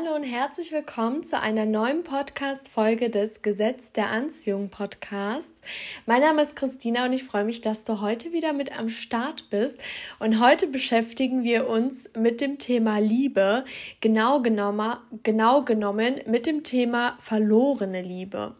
Hallo und herzlich willkommen zu einer neuen Podcast-Folge des Gesetz der Anziehung Podcasts. Mein Name ist Christina und ich freue mich, dass du heute wieder mit am Start bist. Und heute beschäftigen wir uns mit dem Thema Liebe, genau genommen, genau genommen mit dem Thema verlorene Liebe.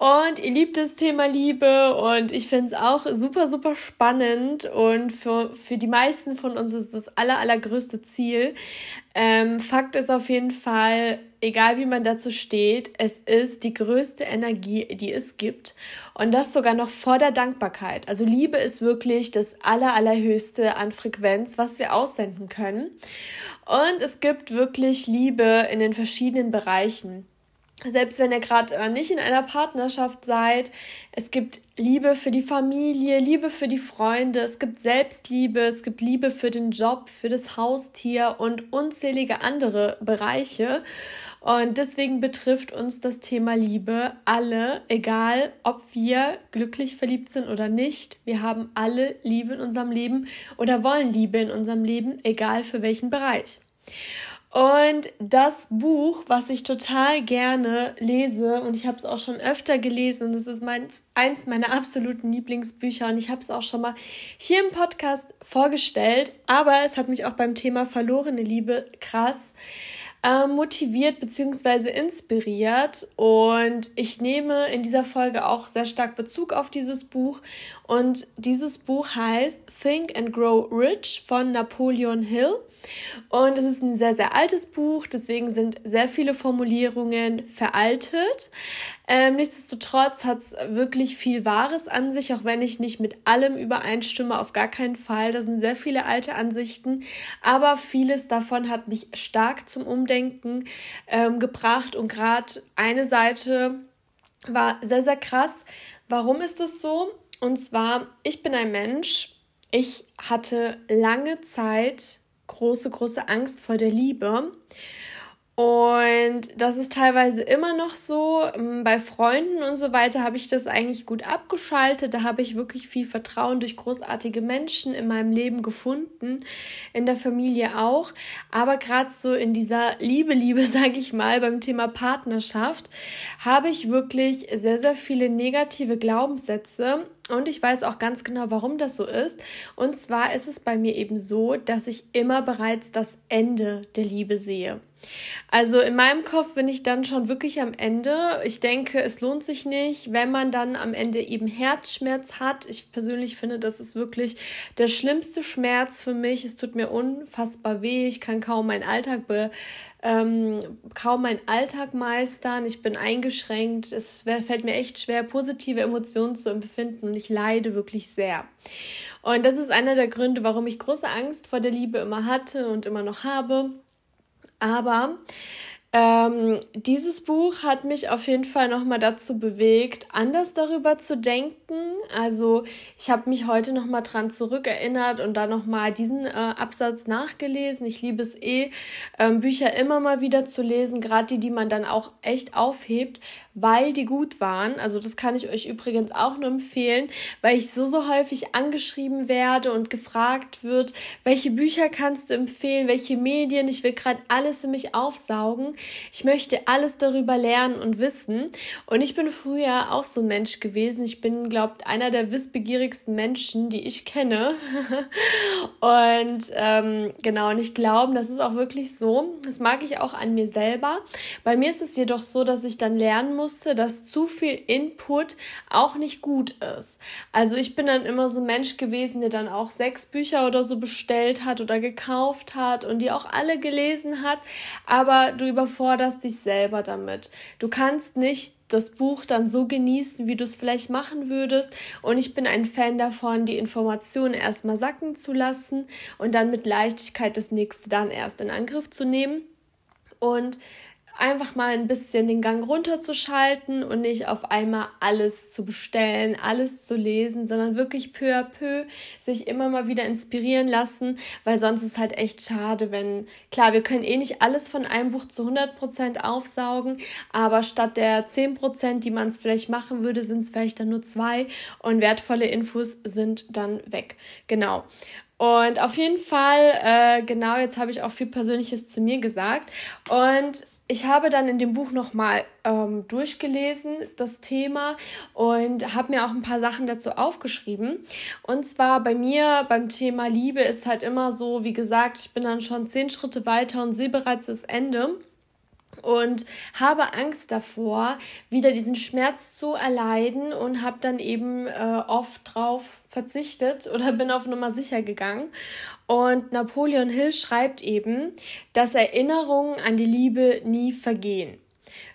Und ihr liebt das Thema Liebe und ich finde es auch super, super spannend und für, für die meisten von uns ist das aller, allergrößte Ziel. Ähm, Fakt ist auf jeden Fall, egal wie man dazu steht, es ist die größte Energie, die es gibt und das sogar noch vor der Dankbarkeit. Also Liebe ist wirklich das aller, allerhöchste an Frequenz, was wir aussenden können. Und es gibt wirklich Liebe in den verschiedenen Bereichen selbst wenn ihr gerade äh, nicht in einer Partnerschaft seid, es gibt Liebe für die Familie, Liebe für die Freunde, es gibt Selbstliebe, es gibt Liebe für den Job, für das Haustier und unzählige andere Bereiche. Und deswegen betrifft uns das Thema Liebe alle, egal ob wir glücklich verliebt sind oder nicht. Wir haben alle Liebe in unserem Leben oder wollen Liebe in unserem Leben, egal für welchen Bereich. Und das Buch, was ich total gerne lese, und ich habe es auch schon öfter gelesen, und es ist mein, eins meiner absoluten Lieblingsbücher, und ich habe es auch schon mal hier im Podcast vorgestellt, aber es hat mich auch beim Thema verlorene Liebe krass äh, motiviert bzw. inspiriert. Und ich nehme in dieser Folge auch sehr stark Bezug auf dieses Buch. Und dieses Buch heißt Think and Grow Rich von Napoleon Hill. Und es ist ein sehr, sehr altes Buch, deswegen sind sehr viele Formulierungen veraltet. Ähm, nichtsdestotrotz hat es wirklich viel Wahres an sich, auch wenn ich nicht mit allem übereinstimme, auf gar keinen Fall. Da sind sehr viele alte Ansichten, aber vieles davon hat mich stark zum Umdenken ähm, gebracht und gerade eine Seite war sehr, sehr krass. Warum ist das so? Und zwar, ich bin ein Mensch, ich hatte lange Zeit große, große Angst vor der Liebe. Und das ist teilweise immer noch so. Ähm, bei Freunden und so weiter habe ich das eigentlich gut abgeschaltet. Da habe ich wirklich viel Vertrauen durch großartige Menschen in meinem Leben gefunden, in der Familie auch. Aber gerade so in dieser Liebe, Liebe, sage ich mal, beim Thema Partnerschaft, habe ich wirklich sehr, sehr viele negative Glaubenssätze und ich weiß auch ganz genau, warum das so ist. Und zwar ist es bei mir eben so, dass ich immer bereits das Ende der Liebe sehe. Also in meinem Kopf bin ich dann schon wirklich am Ende. Ich denke, es lohnt sich nicht, wenn man dann am Ende eben Herzschmerz hat. Ich persönlich finde, das ist wirklich der schlimmste Schmerz für mich. Es tut mir unfassbar weh. Ich kann kaum meinen Alltag be ähm, kaum meinen Alltag meistern. Ich bin eingeschränkt. Es fällt mir echt schwer, positive Emotionen zu empfinden und ich leide wirklich sehr. Und das ist einer der Gründe, warum ich große Angst vor der Liebe immer hatte und immer noch habe. Aber ähm, dieses Buch hat mich auf jeden Fall nochmal dazu bewegt, anders darüber zu denken. Also ich habe mich heute nochmal dran zurückerinnert und da nochmal diesen äh, Absatz nachgelesen. Ich liebe es eh, ähm, Bücher immer mal wieder zu lesen, gerade die, die man dann auch echt aufhebt, weil die gut waren. Also das kann ich euch übrigens auch nur empfehlen, weil ich so, so häufig angeschrieben werde und gefragt wird, welche Bücher kannst du empfehlen, welche Medien. Ich will gerade alles in mich aufsaugen. Ich möchte alles darüber lernen und wissen. Und ich bin früher auch so ein Mensch gewesen. Ich bin, glaubt, einer der wissbegierigsten Menschen, die ich kenne. und ähm, und ich glaube, das ist auch wirklich so. Das mag ich auch an mir selber. Bei mir ist es jedoch so, dass ich dann lernen musste, dass zu viel Input auch nicht gut ist. Also ich bin dann immer so ein Mensch gewesen, der dann auch sechs Bücher oder so bestellt hat oder gekauft hat und die auch alle gelesen hat, aber du überforderst dich selber damit. Du kannst nicht das Buch dann so genießen, wie du es vielleicht machen würdest. Und ich bin ein Fan davon, die Informationen erstmal sacken zu lassen und dann mit Leichtigkeit das nächste dann erst in Angriff zu nehmen. Und einfach mal ein bisschen den Gang runterzuschalten und nicht auf einmal alles zu bestellen, alles zu lesen, sondern wirklich peu à peu sich immer mal wieder inspirieren lassen, weil sonst ist halt echt schade, wenn, klar, wir können eh nicht alles von einem Buch zu 100% aufsaugen, aber statt der 10%, die man es vielleicht machen würde, sind es vielleicht dann nur zwei und wertvolle Infos sind dann weg. Genau. Und auf jeden Fall, äh, genau, jetzt habe ich auch viel Persönliches zu mir gesagt. Und ich habe dann in dem Buch nochmal ähm, durchgelesen, das Thema, und habe mir auch ein paar Sachen dazu aufgeschrieben. Und zwar bei mir beim Thema Liebe ist halt immer so, wie gesagt, ich bin dann schon zehn Schritte weiter und sehe bereits das Ende und habe Angst davor, wieder diesen Schmerz zu erleiden und habe dann eben äh, oft drauf verzichtet oder bin auf Nummer sicher gegangen. Und Napoleon Hill schreibt eben, dass Erinnerungen an die Liebe nie vergehen.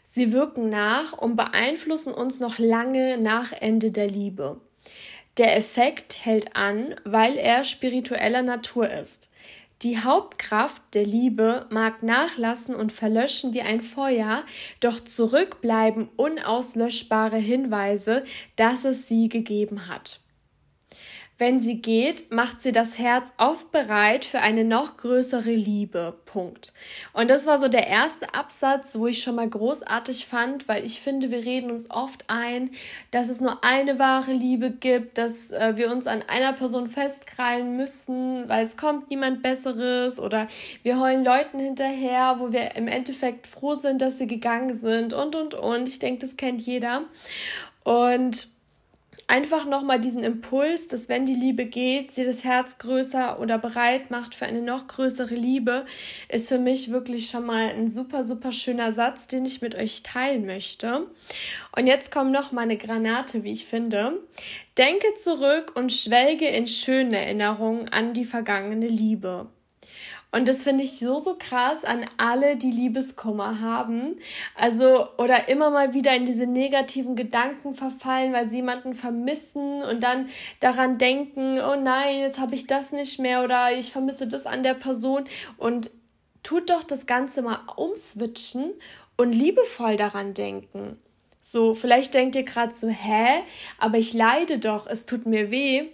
Sie wirken nach und beeinflussen uns noch lange nach Ende der Liebe. Der Effekt hält an, weil er spiritueller Natur ist. Die Hauptkraft der Liebe mag nachlassen und verlöschen wie ein Feuer, doch zurückbleiben unauslöschbare Hinweise, dass es sie gegeben hat. Wenn sie geht, macht sie das Herz oft bereit für eine noch größere Liebe. Punkt. Und das war so der erste Absatz, wo ich schon mal großartig fand, weil ich finde, wir reden uns oft ein, dass es nur eine wahre Liebe gibt, dass äh, wir uns an einer Person festkrallen müssen, weil es kommt niemand Besseres oder wir heulen Leuten hinterher, wo wir im Endeffekt froh sind, dass sie gegangen sind und und und. Ich denke, das kennt jeder. Und einfach nochmal diesen Impuls, dass wenn die Liebe geht, sie das Herz größer oder bereit macht für eine noch größere Liebe, ist für mich wirklich schon mal ein super, super schöner Satz, den ich mit euch teilen möchte. Und jetzt kommt noch mal eine Granate, wie ich finde. Denke zurück und schwelge in schönen Erinnerungen an die vergangene Liebe. Und das finde ich so, so krass an alle, die Liebeskummer haben. Also, oder immer mal wieder in diese negativen Gedanken verfallen, weil sie jemanden vermissen und dann daran denken, oh nein, jetzt habe ich das nicht mehr oder ich vermisse das an der Person. Und tut doch das Ganze mal umswitchen und liebevoll daran denken. So, vielleicht denkt ihr gerade so, hä, aber ich leide doch, es tut mir weh.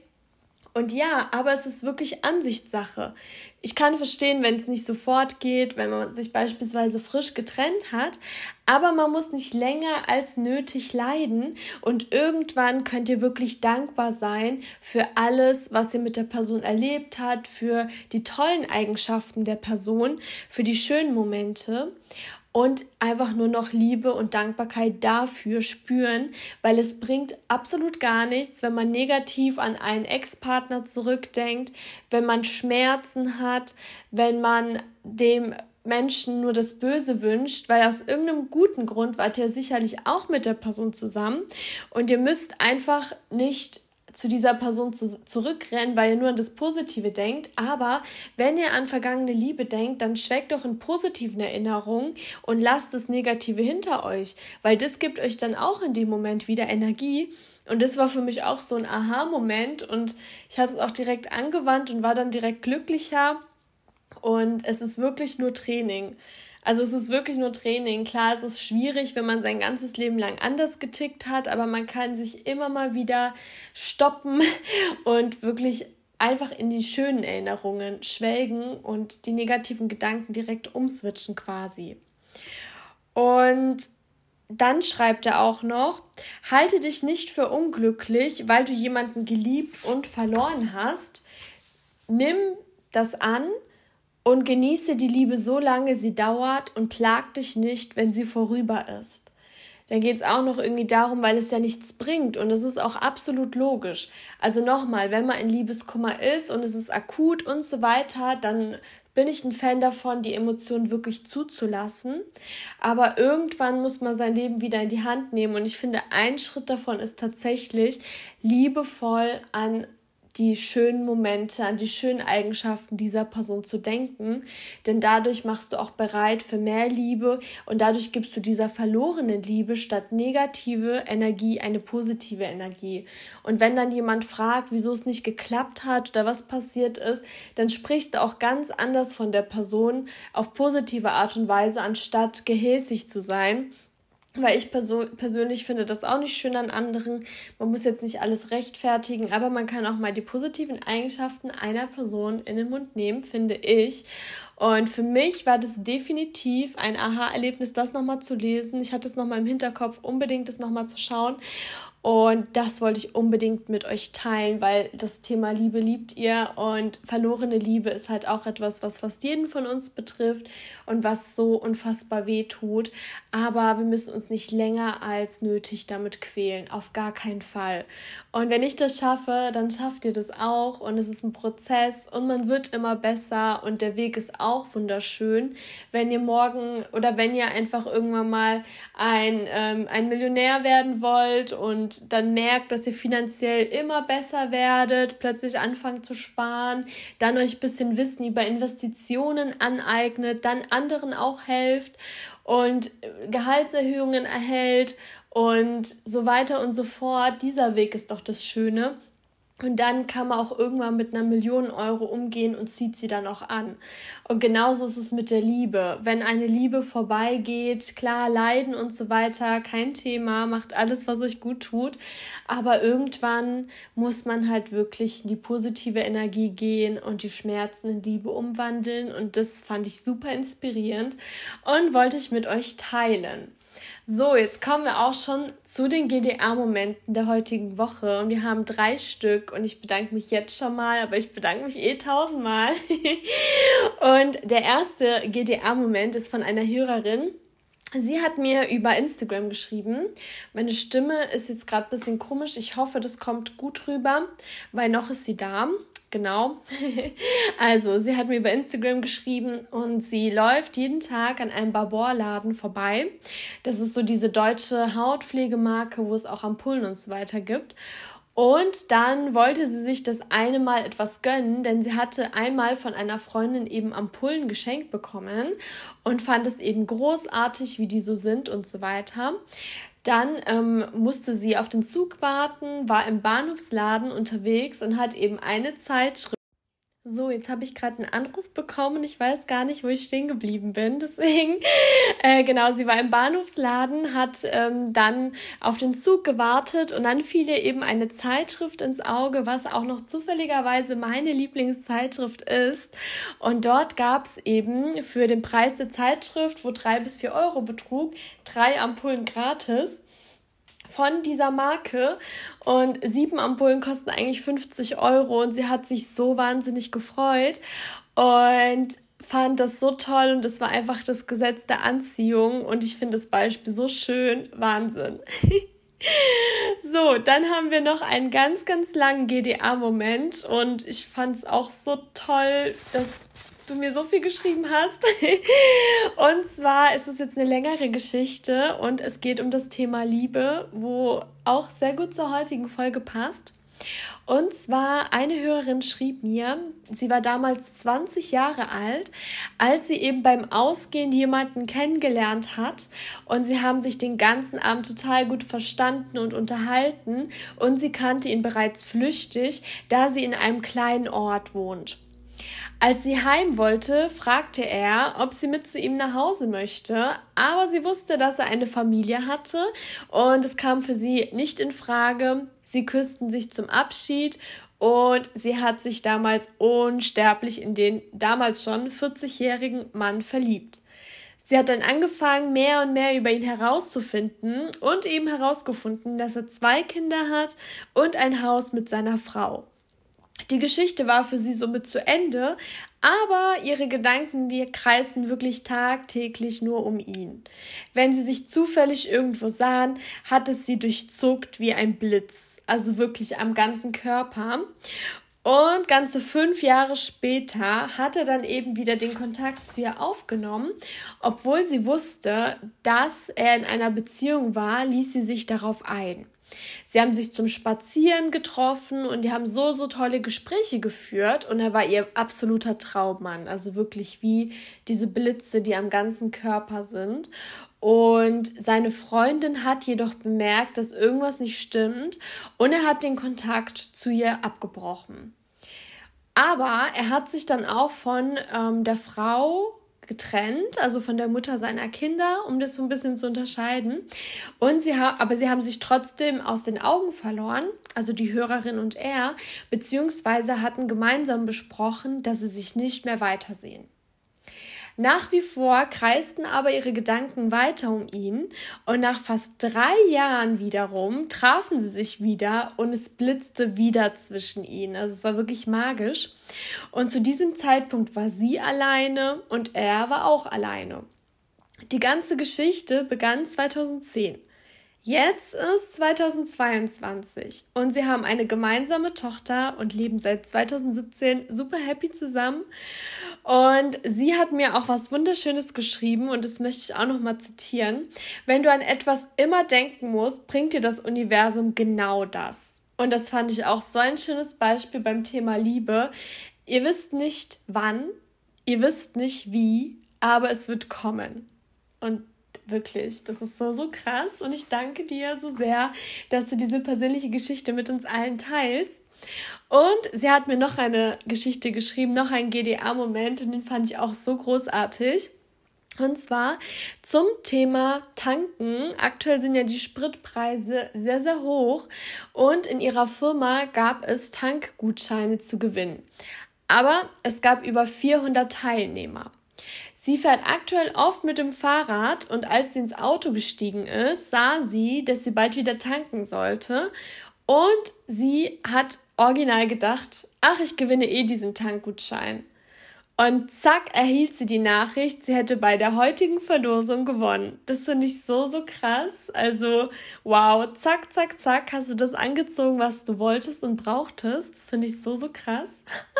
Und ja, aber es ist wirklich Ansichtssache. Ich kann verstehen, wenn es nicht sofort geht, wenn man sich beispielsweise frisch getrennt hat, aber man muss nicht länger als nötig leiden und irgendwann könnt ihr wirklich dankbar sein für alles, was ihr mit der Person erlebt habt, für die tollen Eigenschaften der Person, für die schönen Momente und einfach nur noch Liebe und Dankbarkeit dafür spüren, weil es bringt absolut gar nichts, wenn man negativ an einen Ex-Partner zurückdenkt, wenn man Schmerzen hat, wenn man dem Menschen nur das Böse wünscht, weil aus irgendeinem guten Grund wart ihr sicherlich auch mit der Person zusammen und ihr müsst einfach nicht zu dieser Person zu, zurückrennen, weil ihr nur an das Positive denkt. Aber wenn ihr an vergangene Liebe denkt, dann schweckt doch in positiven Erinnerungen und lasst das Negative hinter euch, weil das gibt euch dann auch in dem Moment wieder Energie. Und das war für mich auch so ein Aha-Moment und ich habe es auch direkt angewandt und war dann direkt glücklicher. Und es ist wirklich nur Training. Also es ist wirklich nur Training. Klar, es ist schwierig, wenn man sein ganzes Leben lang anders getickt hat, aber man kann sich immer mal wieder stoppen und wirklich einfach in die schönen Erinnerungen schwelgen und die negativen Gedanken direkt umswitchen quasi. Und dann schreibt er auch noch, halte dich nicht für unglücklich, weil du jemanden geliebt und verloren hast. Nimm das an und genieße die Liebe so lange sie dauert und plag dich nicht, wenn sie vorüber ist. Dann geht es auch noch irgendwie darum, weil es ja nichts bringt und das ist auch absolut logisch. Also nochmal, wenn man in Liebeskummer ist und es ist akut und so weiter, dann bin ich ein Fan davon, die Emotionen wirklich zuzulassen. Aber irgendwann muss man sein Leben wieder in die Hand nehmen. Und ich finde, ein Schritt davon ist tatsächlich liebevoll an die schönen Momente, an die schönen Eigenschaften dieser Person zu denken, denn dadurch machst du auch bereit für mehr Liebe und dadurch gibst du dieser verlorenen Liebe statt negative Energie eine positive Energie. Und wenn dann jemand fragt, wieso es nicht geklappt hat oder was passiert ist, dann sprichst du auch ganz anders von der Person auf positive Art und Weise, anstatt gehässig zu sein weil ich persönlich finde das auch nicht schön an anderen. Man muss jetzt nicht alles rechtfertigen, aber man kann auch mal die positiven Eigenschaften einer Person in den Mund nehmen, finde ich. Und für mich war das definitiv ein Aha-Erlebnis, das nochmal zu lesen. Ich hatte es nochmal im Hinterkopf, unbedingt das nochmal zu schauen. Und das wollte ich unbedingt mit euch teilen, weil das Thema Liebe liebt ihr und verlorene Liebe ist halt auch etwas, was fast jeden von uns betrifft und was so unfassbar weh tut. Aber wir müssen uns nicht länger als nötig damit quälen, auf gar keinen Fall. Und wenn ich das schaffe, dann schafft ihr das auch und es ist ein Prozess und man wird immer besser und der Weg ist auch wunderschön. Wenn ihr morgen oder wenn ihr einfach irgendwann mal ein, ähm, ein Millionär werden wollt und und dann merkt, dass ihr finanziell immer besser werdet, plötzlich anfangt zu sparen, dann euch ein bisschen Wissen über Investitionen aneignet, dann anderen auch helft und Gehaltserhöhungen erhält und so weiter und so fort. Dieser Weg ist doch das Schöne. Und dann kann man auch irgendwann mit einer Million Euro umgehen und zieht sie dann auch an. Und genauso ist es mit der Liebe. Wenn eine Liebe vorbeigeht, klar, Leiden und so weiter, kein Thema, macht alles, was euch gut tut. Aber irgendwann muss man halt wirklich in die positive Energie gehen und die Schmerzen in Liebe umwandeln. Und das fand ich super inspirierend und wollte ich mit euch teilen. So, jetzt kommen wir auch schon zu den GDR-Momenten der heutigen Woche. Und wir haben drei Stück. Und ich bedanke mich jetzt schon mal, aber ich bedanke mich eh tausendmal. und der erste GDR-Moment ist von einer Hörerin. Sie hat mir über Instagram geschrieben. Meine Stimme ist jetzt gerade ein bisschen komisch. Ich hoffe, das kommt gut rüber, weil noch ist sie da. Genau. also, sie hat mir über Instagram geschrieben und sie läuft jeden Tag an einem Barbour-Laden vorbei. Das ist so diese deutsche Hautpflegemarke, wo es auch Ampullen und so weiter gibt. Und dann wollte sie sich das eine Mal etwas gönnen, denn sie hatte einmal von einer Freundin eben Ampullen geschenkt bekommen und fand es eben großartig, wie die so sind und so weiter. Dann ähm, musste sie auf den Zug warten, war im Bahnhofsladen unterwegs und hat eben eine Zeitschrift so, jetzt habe ich gerade einen Anruf bekommen. Ich weiß gar nicht, wo ich stehen geblieben bin. Deswegen, äh, genau, sie war im Bahnhofsladen, hat ähm, dann auf den Zug gewartet und dann fiel ihr eben eine Zeitschrift ins Auge, was auch noch zufälligerweise meine Lieblingszeitschrift ist. Und dort gab es eben für den Preis der Zeitschrift, wo drei bis vier Euro betrug, drei Ampullen gratis von dieser Marke und sieben Ampullen kosten eigentlich 50 Euro und sie hat sich so wahnsinnig gefreut und fand das so toll und es war einfach das Gesetz der Anziehung und ich finde das Beispiel so schön. Wahnsinn. so, dann haben wir noch einen ganz, ganz langen GDA-Moment und ich fand es auch so toll, dass du mir so viel geschrieben hast. und zwar ist es jetzt eine längere Geschichte und es geht um das Thema Liebe, wo auch sehr gut zur heutigen Folge passt. Und zwar eine Hörerin schrieb mir, sie war damals 20 Jahre alt, als sie eben beim Ausgehen jemanden kennengelernt hat und sie haben sich den ganzen Abend total gut verstanden und unterhalten und sie kannte ihn bereits flüchtig, da sie in einem kleinen Ort wohnt. Als sie heim wollte, fragte er, ob sie mit zu ihm nach Hause möchte, aber sie wusste, dass er eine Familie hatte und es kam für sie nicht in Frage. Sie küssten sich zum Abschied und sie hat sich damals unsterblich in den damals schon 40-jährigen Mann verliebt. Sie hat dann angefangen, mehr und mehr über ihn herauszufinden und eben herausgefunden, dass er zwei Kinder hat und ein Haus mit seiner Frau. Die Geschichte war für sie somit zu Ende, aber ihre Gedanken, die kreisten wirklich tagtäglich nur um ihn. Wenn sie sich zufällig irgendwo sahen, hat es sie durchzuckt wie ein Blitz, also wirklich am ganzen Körper. Und ganze fünf Jahre später hat er dann eben wieder den Kontakt zu ihr aufgenommen. Obwohl sie wusste, dass er in einer Beziehung war, ließ sie sich darauf ein. Sie haben sich zum Spazieren getroffen und die haben so, so tolle Gespräche geführt und er war ihr absoluter Traummann. Also wirklich wie diese Blitze, die am ganzen Körper sind. Und seine Freundin hat jedoch bemerkt, dass irgendwas nicht stimmt und er hat den Kontakt zu ihr abgebrochen. Aber er hat sich dann auch von ähm, der Frau getrennt, also von der Mutter seiner Kinder, um das so ein bisschen zu unterscheiden. Und sie haben, aber sie haben sich trotzdem aus den Augen verloren, also die Hörerin und er, beziehungsweise hatten gemeinsam besprochen, dass sie sich nicht mehr weitersehen. Nach wie vor kreisten aber ihre Gedanken weiter um ihn und nach fast drei Jahren wiederum trafen sie sich wieder und es blitzte wieder zwischen ihnen. Also es war wirklich magisch. Und zu diesem Zeitpunkt war sie alleine und er war auch alleine. Die ganze Geschichte begann 2010. Jetzt ist 2022 und sie haben eine gemeinsame Tochter und leben seit 2017 super happy zusammen. Und sie hat mir auch was Wunderschönes geschrieben und das möchte ich auch noch mal zitieren. Wenn du an etwas immer denken musst, bringt dir das Universum genau das. Und das fand ich auch so ein schönes Beispiel beim Thema Liebe. Ihr wisst nicht wann, ihr wisst nicht wie, aber es wird kommen. Und wirklich, das ist so, so krass. Und ich danke dir so sehr, dass du diese persönliche Geschichte mit uns allen teilst. Und sie hat mir noch eine Geschichte geschrieben, noch ein GDA-Moment und den fand ich auch so großartig. Und zwar zum Thema Tanken. Aktuell sind ja die Spritpreise sehr, sehr hoch und in ihrer Firma gab es Tankgutscheine zu gewinnen. Aber es gab über 400 Teilnehmer. Sie fährt aktuell oft mit dem Fahrrad und als sie ins Auto gestiegen ist, sah sie, dass sie bald wieder tanken sollte und sie hat original gedacht, ach, ich gewinne eh diesen Tankgutschein. Und zack, erhielt sie die Nachricht, sie hätte bei der heutigen Verlosung gewonnen. Das finde ich so, so krass. Also, wow, zack, zack, zack, hast du das angezogen, was du wolltest und brauchtest. Das finde ich so, so krass.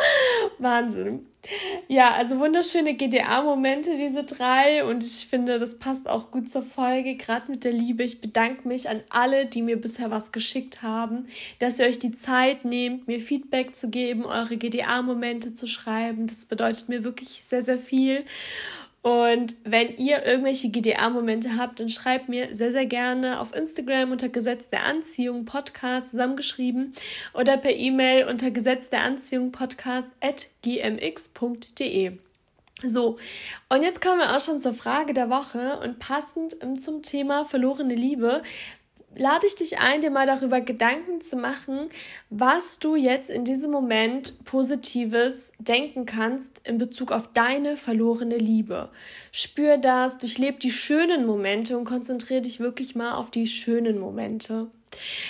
Wahnsinn. Ja, also wunderschöne GDA-Momente, diese drei. Und ich finde, das passt auch gut zur Folge, gerade mit der Liebe. Ich bedanke mich an alle, die mir bisher was geschickt haben, dass ihr euch die Zeit nehmt, mir Feedback zu geben, eure GDA-Momente zu schreiben. Das bedeutet mir wirklich sehr, sehr viel. Und wenn ihr irgendwelche GDA-Momente habt, dann schreibt mir sehr, sehr gerne auf Instagram unter Gesetz der Anziehung Podcast zusammengeschrieben oder per E-Mail unter Gesetz der Anziehung Podcast at gmx.de. So, und jetzt kommen wir auch schon zur Frage der Woche und passend zum Thema verlorene Liebe lade ich dich ein, dir mal darüber Gedanken zu machen, was du jetzt in diesem Moment Positives denken kannst in Bezug auf deine verlorene Liebe. Spür das, durchleb die schönen Momente und konzentriere dich wirklich mal auf die schönen Momente.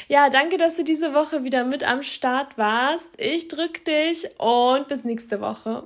Ja, danke, dass du diese Woche wieder mit am Start warst. Ich drücke dich und bis nächste Woche.